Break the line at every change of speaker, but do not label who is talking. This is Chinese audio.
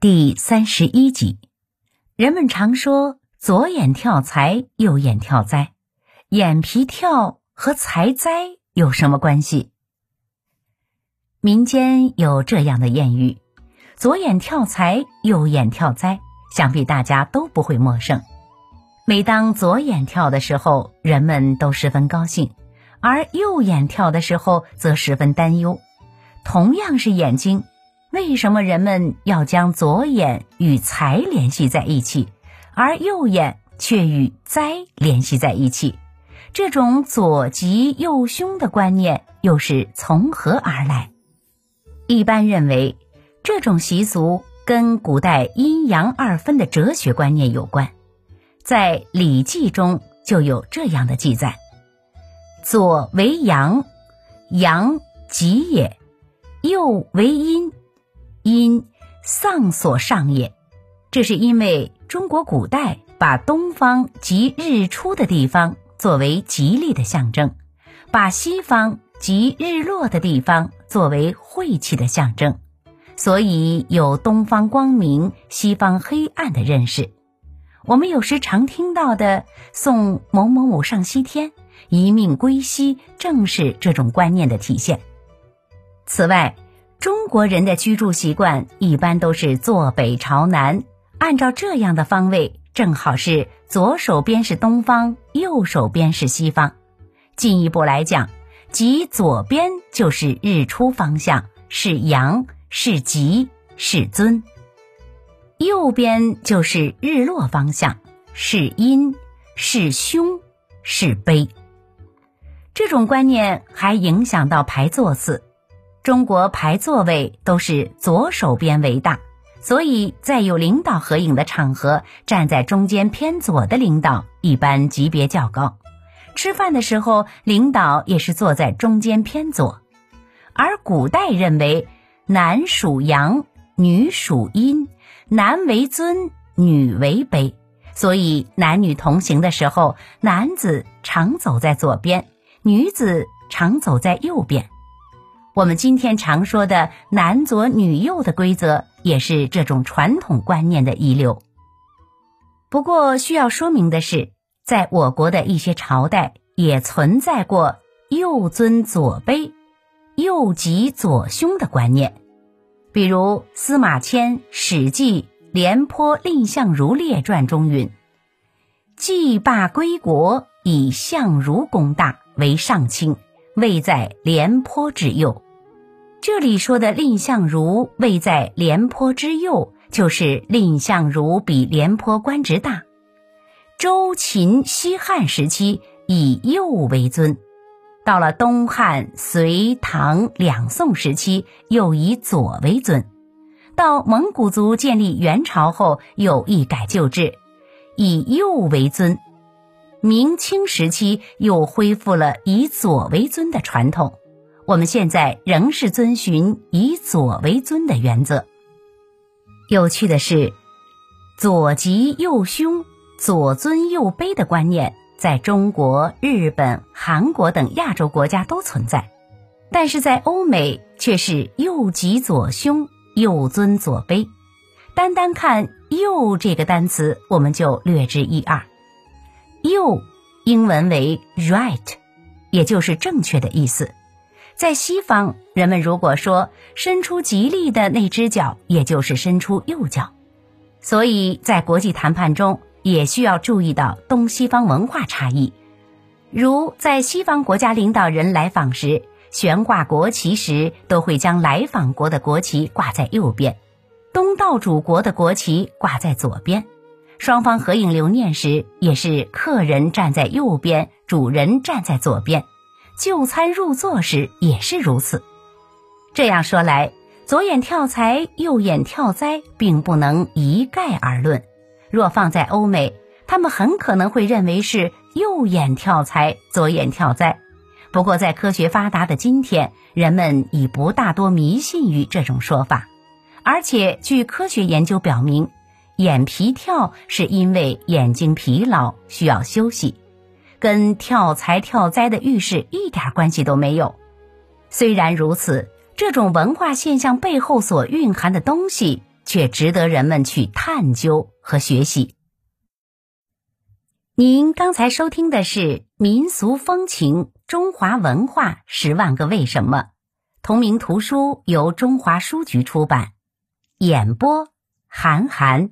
第三十一集，人们常说左眼跳财，右眼跳灾，眼皮跳和财灾有什么关系？民间有这样的谚语：“左眼跳财，右眼跳灾”，想必大家都不会陌生。每当左眼跳的时候，人们都十分高兴；而右眼跳的时候，则十分担忧。同样是眼睛。为什么人们要将左眼与财联系在一起，而右眼却与灾联系在一起？这种左吉右凶的观念又是从何而来？一般认为，这种习俗跟古代阴阳二分的哲学观念有关。在《礼记》中就有这样的记载：“左为阳，阳吉也；右为阴。”丧所上也，这是因为中国古代把东方及日出的地方作为吉利的象征，把西方及日落的地方作为晦气的象征，所以有东方光明、西方黑暗的认识。我们有时常听到的“送某某某上西天，一命归西”，正是这种观念的体现。此外，中国人的居住习惯一般都是坐北朝南，按照这样的方位，正好是左手边是东方，右手边是西方。进一步来讲，即左边就是日出方向，是阳，是吉，是尊；右边就是日落方向，是阴，是凶，是悲。这种观念还影响到排座次。中国排座位都是左手边为大，所以在有领导合影的场合，站在中间偏左的领导一般级别较高。吃饭的时候，领导也是坐在中间偏左。而古代认为男属阳，女属阴，男为尊，女为卑，所以男女同行的时候，男子常走在左边，女子常走在右边。我们今天常说的“男左女右”的规则，也是这种传统观念的遗留。不过，需要说明的是，在我国的一些朝代，也存在过“右尊左卑，右吉左凶”的观念。比如司马迁《史记·廉颇蔺相如列传》中云：“既罢归国，以相如功大为上卿。”位在廉颇之右，这里说的蔺相如位在廉颇之右，就是蔺相如比廉颇官职大。周秦西汉时期以右为尊，到了东汉、隋唐两宋时期又以左为尊，到蒙古族建立元朝后又一改旧制，以右为尊。明清时期又恢复了以左为尊的传统，我们现在仍是遵循以左为尊的原则。有趣的是，左吉右凶、左尊右卑的观念在中国、日本、韩国等亚洲国家都存在，但是在欧美却是右吉左凶、右尊左卑。单单看“右”这个单词，我们就略知一二。右，英文为 right，也就是正确的意思。在西方，人们如果说伸出吉利的那只脚，也就是伸出右脚。所以在国际谈判中，也需要注意到东西方文化差异。如在西方国家领导人来访时，悬挂国旗时，都会将来访国的国旗挂在右边，东道主国的国旗挂在左边。双方合影留念时，也是客人站在右边，主人站在左边；就餐入座时也是如此。这样说来，左眼跳财，右眼跳灾，并不能一概而论。若放在欧美，他们很可能会认为是右眼跳财，左眼跳灾。不过，在科学发达的今天，人们已不大多迷信于这种说法，而且据科学研究表明。眼皮跳是因为眼睛疲劳需要休息，跟跳财跳灾的预示一点关系都没有。虽然如此，这种文化现象背后所蕴含的东西却值得人们去探究和学习。您刚才收听的是《民俗风情：中华文化十万个为什么》，同名图书由中华书局出版，演播韩寒。